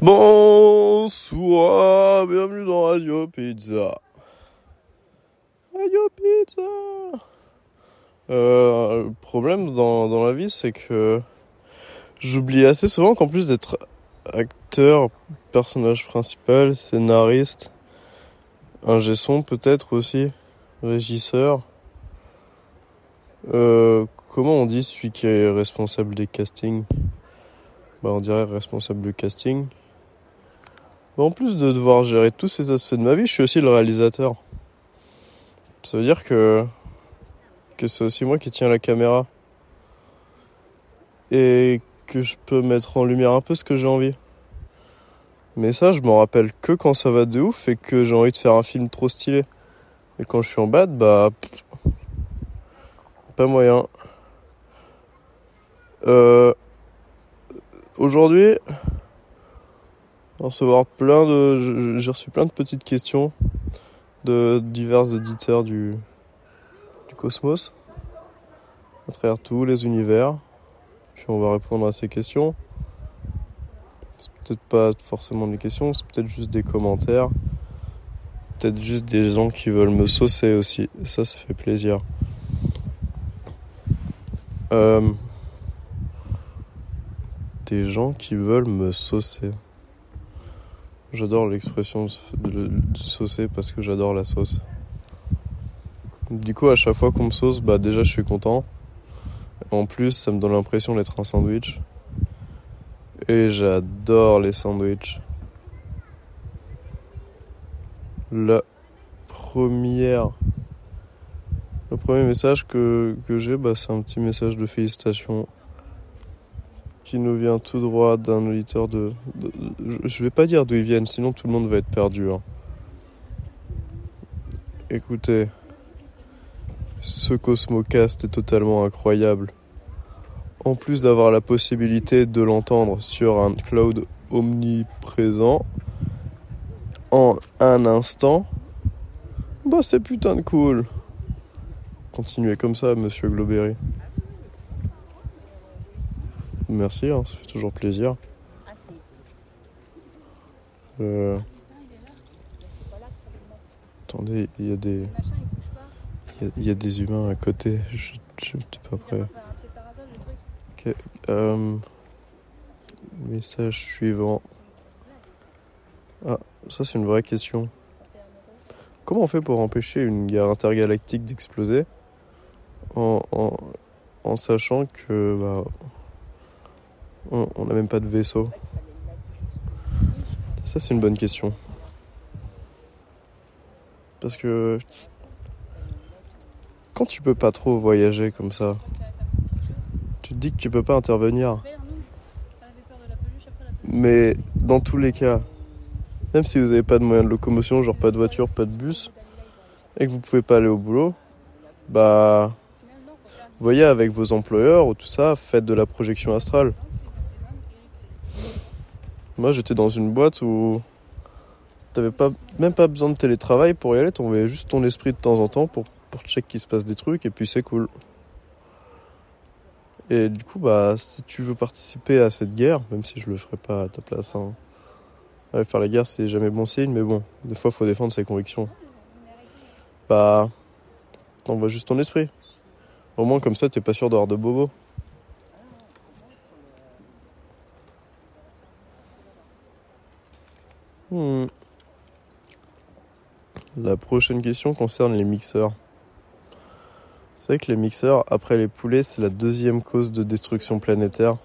Bonsoir, bienvenue dans Radio Pizza. Radio Pizza. Euh, le problème dans, dans la vie, c'est que j'oublie assez souvent qu'en plus d'être acteur, personnage principal, scénariste, ingé son peut-être aussi, régisseur, euh, comment on dit celui qui est responsable des castings? Bah on dirait responsable du casting. En plus de devoir gérer tous ces aspects de ma vie, je suis aussi le réalisateur. Ça veut dire que que c'est aussi moi qui tiens la caméra et que je peux mettre en lumière un peu ce que j'ai envie. Mais ça, je m'en rappelle que quand ça va de ouf et que j'ai envie de faire un film trop stylé. Et quand je suis en bad, bah pas moyen. Euh, Aujourd'hui, recevoir plein de, j'ai reçu plein de petites questions de divers auditeurs du, du cosmos, à travers tous les univers. Puis on va répondre à ces questions. C'est peut-être pas forcément des questions, c'est peut-être juste des commentaires. Peut-être juste des gens qui veulent me saucer aussi. Ça, ça fait plaisir. Euh, des gens qui veulent me saucer. J'adore l'expression de saucer parce que j'adore la sauce. Du coup, à chaque fois qu'on me sauce, bah déjà je suis content. En plus, ça me donne l'impression d'être un sandwich. Et j'adore les sandwichs. La première le premier message que, que j'ai, bah, c'est un petit message de félicitations qui nous vient tout droit d'un auditeur de, Je vais pas dire d'où ils viennent, sinon tout le monde va être perdu. Hein. Écoutez, ce Cosmocast est totalement incroyable. En plus d'avoir la possibilité de l'entendre sur un cloud omniprésent en un instant, bah c'est putain de cool. Continuez comme ça, monsieur Globerry. Merci, hein, ça fait toujours plaisir. Euh... Attendez, il y a des. Il y, a des humains à côté, je ne suis pas prêt. Okay. Euh... Message suivant. Ah, ça c'est une vraie question. Comment on fait pour empêcher une guerre intergalactique d'exploser? En, en, en, sachant que bah, on n'a même pas de vaisseau Ça, c'est une bonne question. Parce que quand tu peux pas trop voyager comme ça, tu te dis que tu peux pas intervenir. Mais dans tous les cas, même si vous n'avez pas de moyens de locomotion, genre pas de voiture, pas de bus, et que vous pouvez pas aller au boulot, bah, voyez avec vos employeurs ou tout ça, faites de la projection astrale. Moi, j'étais dans une boîte où t'avais pas, même pas besoin de télétravail pour y aller, t'envoyais juste ton esprit de temps en temps pour, pour check qu'il se passe des trucs et puis c'est cool. Et du coup, bah, si tu veux participer à cette guerre, même si je le ferai pas à ta place, hein, faire la guerre c'est jamais bon signe, mais bon, des fois faut défendre ses convictions. Bah, t'envoies juste ton esprit. Au moins comme ça, t'es pas sûr d'avoir de bobos. Hmm. La prochaine question concerne les mixeurs. Vous savez que les mixeurs, après les poulets, c'est la deuxième cause de destruction planétaire.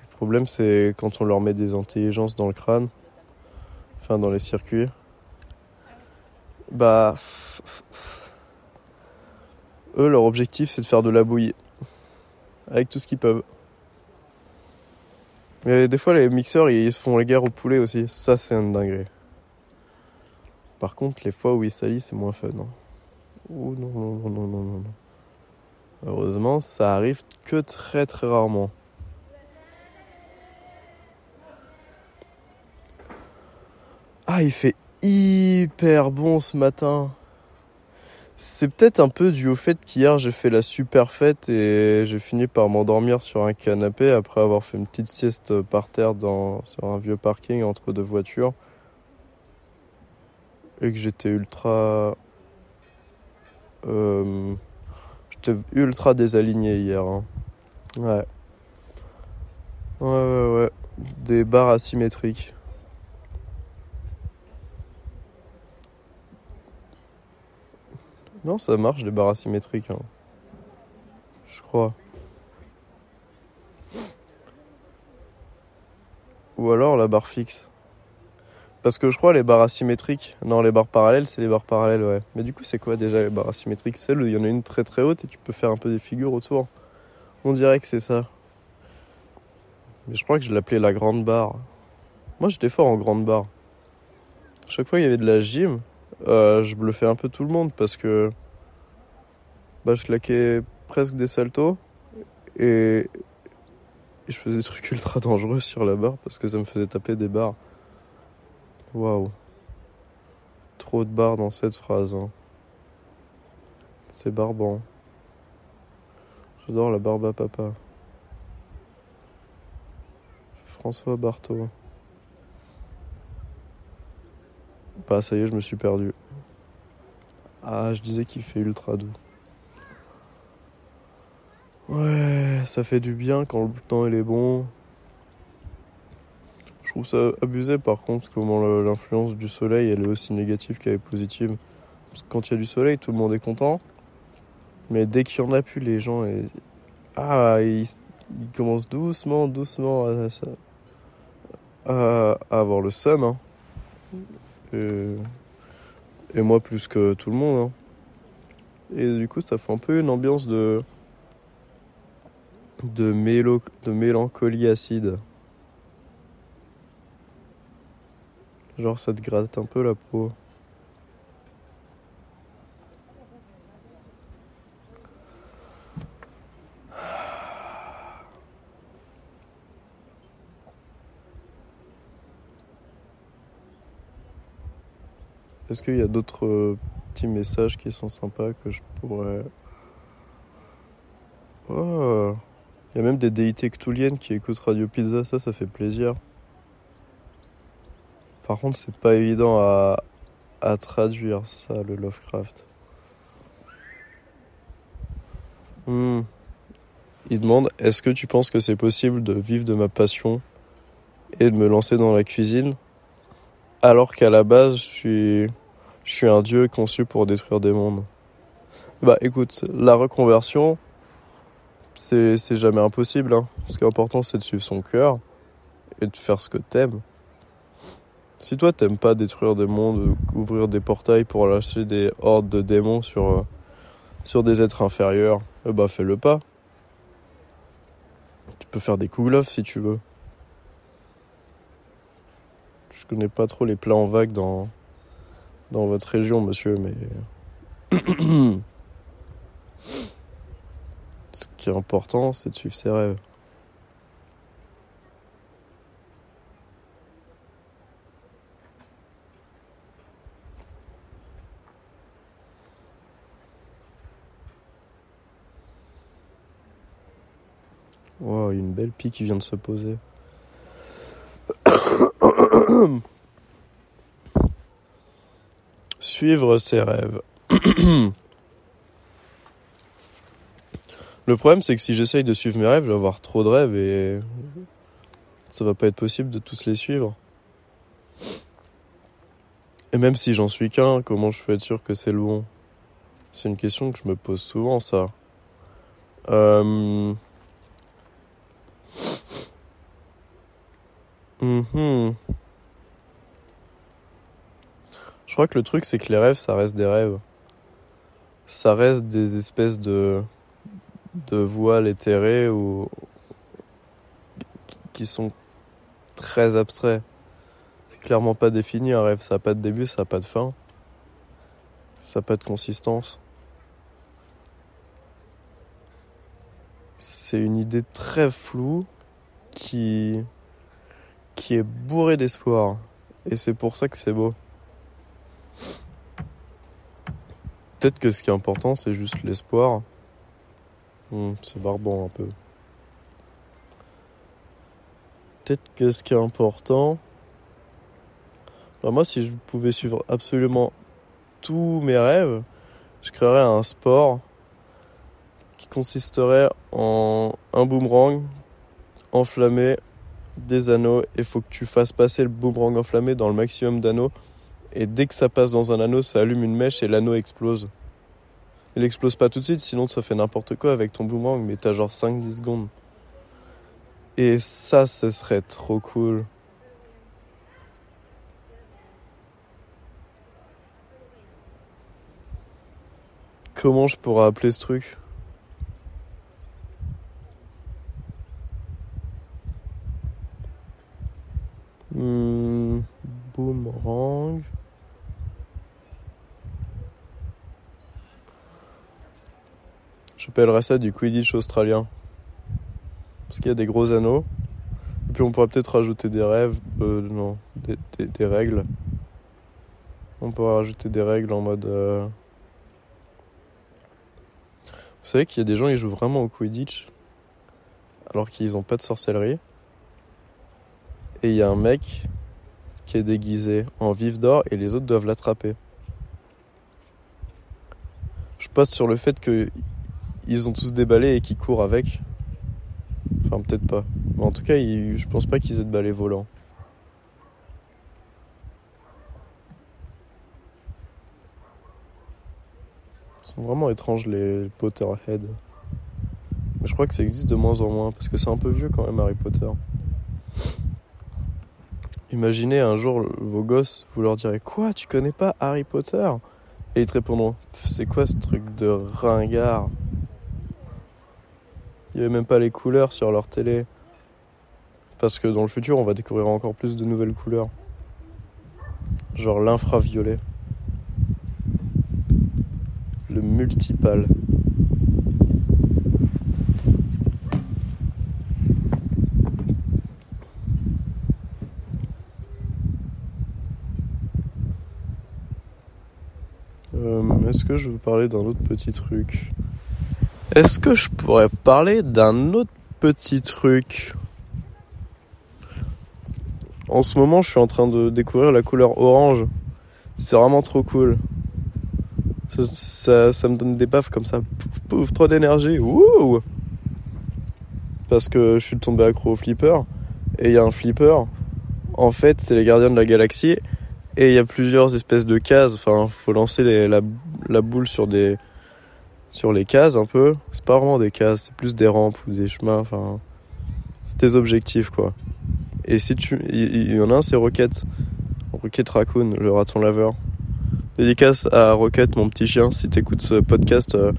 Le problème, c'est quand on leur met des intelligences dans le crâne, enfin dans les circuits. Bah. Eux, leur objectif, c'est de faire de la bouillie. Avec tout ce qu'ils peuvent. Mais des fois, les mixeurs, ils se font les guerres au poulet aussi. Ça, c'est un dingue. Par contre, les fois où ils salissent, c'est moins fun. Hein. non, non, non, non, non, non. Heureusement, ça arrive que très, très rarement. Ah, il fait hyper bon ce matin. C'est peut-être un peu dû au fait qu'hier j'ai fait la super fête et j'ai fini par m'endormir sur un canapé après avoir fait une petite sieste par terre dans, sur un vieux parking entre deux voitures. Et que j'étais ultra. Euh, j'étais ultra désaligné hier. Hein. Ouais. Ouais, ouais, ouais. Des barres asymétriques. Non, ça marche, les barres asymétriques. Hein. Je crois. Ou alors la barre fixe. Parce que je crois les barres asymétriques. Non, les barres parallèles, c'est les barres parallèles, ouais. Mais du coup, c'est quoi déjà les barres asymétriques? Celle où il y en a une très très haute et tu peux faire un peu des figures autour. On dirait que c'est ça. Mais je crois que je l'appelais la grande barre. Moi, j'étais fort en grande barre. Chaque fois qu'il y avait de la gym, euh, je bluffais un peu tout le monde parce que bah, je claquais presque des saltos et... je faisais des trucs ultra dangereux sur la barre parce que ça me faisait taper des barres. Waouh. Trop de barres dans cette phrase. Hein. C'est barbant. J'adore la barbe à papa. François Barthaud. Bah ça y est, je me suis perdu. Ah, je disais qu'il fait ultra doux. Ouais, ça fait du bien quand le temps il est bon. Je trouve ça abusé par contre comment l'influence du soleil elle est aussi négative qu'elle est positive. Parce que quand il y a du soleil, tout le monde est content. Mais dès qu'il n'y en a plus, les gens ah, ils, commencent doucement, doucement à, avoir le seum. Hein. Et, moi plus que tout le monde. Hein. Et du coup, ça fait un peu une ambiance de de, de mélancolie acide. Genre, ça te gratte un peu la peau. Est-ce qu'il y a d'autres euh, petits messages qui sont sympas que je pourrais. Oh Il y a même des déités cthulhiennes qui écoutent Radio Pizza, ça, ça fait plaisir. Par contre, c'est pas évident à, à traduire ça, le Lovecraft. Hmm. Il demande Est-ce que tu penses que c'est possible de vivre de ma passion et de me lancer dans la cuisine? Alors qu'à la base, je suis, je suis un dieu conçu pour détruire des mondes. Bah écoute, la reconversion, c'est, jamais impossible. Hein. Ce qui est important, c'est de suivre son cœur et de faire ce que t'aimes. Si toi, t'aimes pas détruire des mondes, ouvrir des portails pour lâcher des hordes de démons sur, euh, des êtres inférieurs, eh bah fais-le pas. Tu peux faire des kouglof si tu veux. Je connais pas trop les plats en vague dans, dans votre région, monsieur, mais. Ce qui est important, c'est de suivre ses rêves. Wow, une belle pique qui vient de se poser. Suivre ses rêves. Le problème, c'est que si j'essaye de suivre mes rêves, je vais avoir trop de rêves et ça va pas être possible de tous les suivre. Et même si j'en suis qu'un, comment je peux être sûr que c'est le bon? C'est une question que je me pose souvent, ça. Euh... Mhm. Crois que le truc, c'est que les rêves, ça reste des rêves. Ça reste des espèces de, de voiles éthérées ou qui sont très abstraits. C'est clairement pas défini un rêve. Ça n'a pas de début, ça n'a pas de fin. Ça n'a pas de consistance. C'est une idée très floue qui qui est bourré d'espoir. Et c'est pour ça que c'est beau. Peut-être que ce qui est important, c'est juste l'espoir. Hmm, c'est barbant un peu. Peut-être que ce qui est important. Bah, moi, si je pouvais suivre absolument tous mes rêves, je créerais un sport qui consisterait en un boomerang enflammé, des anneaux, et faut que tu fasses passer le boomerang enflammé dans le maximum d'anneaux. Et dès que ça passe dans un anneau, ça allume une mèche et l'anneau explose. Il explose pas tout de suite, sinon ça fait n'importe quoi avec ton boomerang, mais t'as genre 5-10 secondes. Et ça, ce serait trop cool. Comment je pourrais appeler ce truc? Hmm, Boomerang. J'appellerais ça du Quidditch australien. Parce qu'il y a des gros anneaux. Et puis on pourrait peut-être rajouter des rêves. Euh, non, des, règles. On pourrait rajouter des règles en mode. Euh, vous savez qu'il y a des gens qui jouent vraiment au Quidditch alors qu'ils n'ont pas de sorcellerie. Et il y a un mec qui est déguisé en vif d'or et les autres doivent l'attraper. Je passe sur le fait que ils ont tous déballé et qu'ils courent avec. Enfin, peut-être pas. Mais en tout cas, je pense pas qu'ils aient de balais volants. Ils sont vraiment étranges les Potterhead. Mais je crois que ça existe de moins en moins parce que c'est un peu vieux quand même Harry Potter. Imaginez un jour vos gosses, vous leur direz Quoi, tu connais pas Harry Potter? Et ils te répondront C'est quoi ce truc de ringard? Il n'y avait même pas les couleurs sur leur télé. Parce que dans le futur, on va découvrir encore plus de nouvelles couleurs. Genre l'infraviolet. Le multipal. Euh, est-ce que je veux parler d'un autre petit truc? Est-ce que je pourrais parler d'un autre petit truc? En ce moment, je suis en train de découvrir la couleur orange. C'est vraiment trop cool. Ça, ça, me donne des baffes comme ça. Pouf, pouf trop d'énergie. Wouh Parce que je suis tombé accro au flipper. Et il y a un flipper. En fait, c'est les gardiens de la galaxie. Et il y a plusieurs espèces de cases. Enfin, faut lancer la, la, boule sur des sur les cases un peu. C'est pas vraiment des cases, c'est plus des rampes ou des chemins. Enfin, c'est des objectifs quoi. Et si tu, il y, en a un, c'est Rocket, Rocket Raccoon, le raton laveur. Dédicace à Rocket, mon petit chien, si t'écoutes ce podcast. Euh,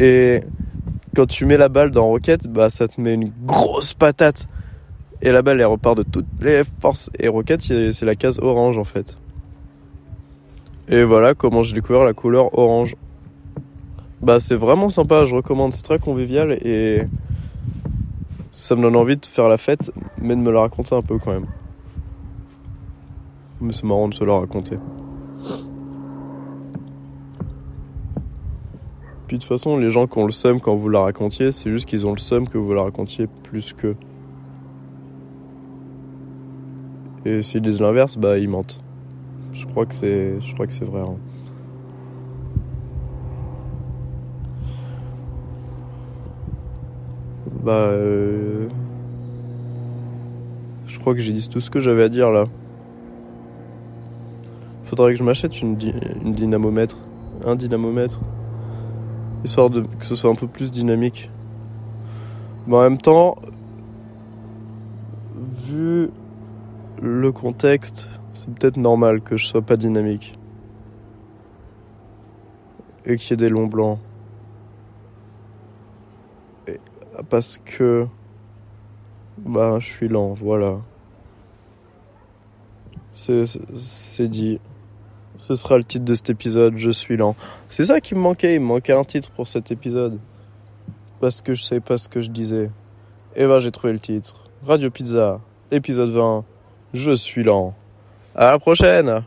et quand tu mets la balle dans Rocket, bah ça te met une grosse patate. Et la balle, elle repart de toutes les forces. Et Rocket, c'est la case orange en fait. Et voilà comment j'ai découvert la couleur orange. Bah c'est vraiment sympa, je recommande, c'est très convivial et ça me donne envie de faire la fête, mais de me la raconter un peu quand même. Mais c'est marrant de se la raconter. Puis de toute façon, les gens qui ont le seum quand vous la racontiez, c'est juste qu'ils ont le seum que vous la racontiez plus que. Et s'ils disent l'inverse, bah ils mentent. Je crois que c'est, je crois que c'est vrai. Hein. Bah, euh... je crois que j'ai dit tout ce que j'avais à dire là. Faudrait que je m'achète une, une dynamomètre, un dynamomètre, histoire de que ce soit un peu plus dynamique. Mais en même temps, vu le contexte, c'est peut-être normal que je sois pas dynamique. Et qu'il y ait des longs blancs. parce que. Bah, je suis lent, voilà. C'est dit. Ce sera le titre de cet épisode, je suis lent. C'est ça qui me manquait, il me manquait un titre pour cet épisode. Parce que je sais pas ce que je disais. Et ben j'ai trouvé le titre. Radio Pizza, épisode 20. Je suis lent. À la prochaine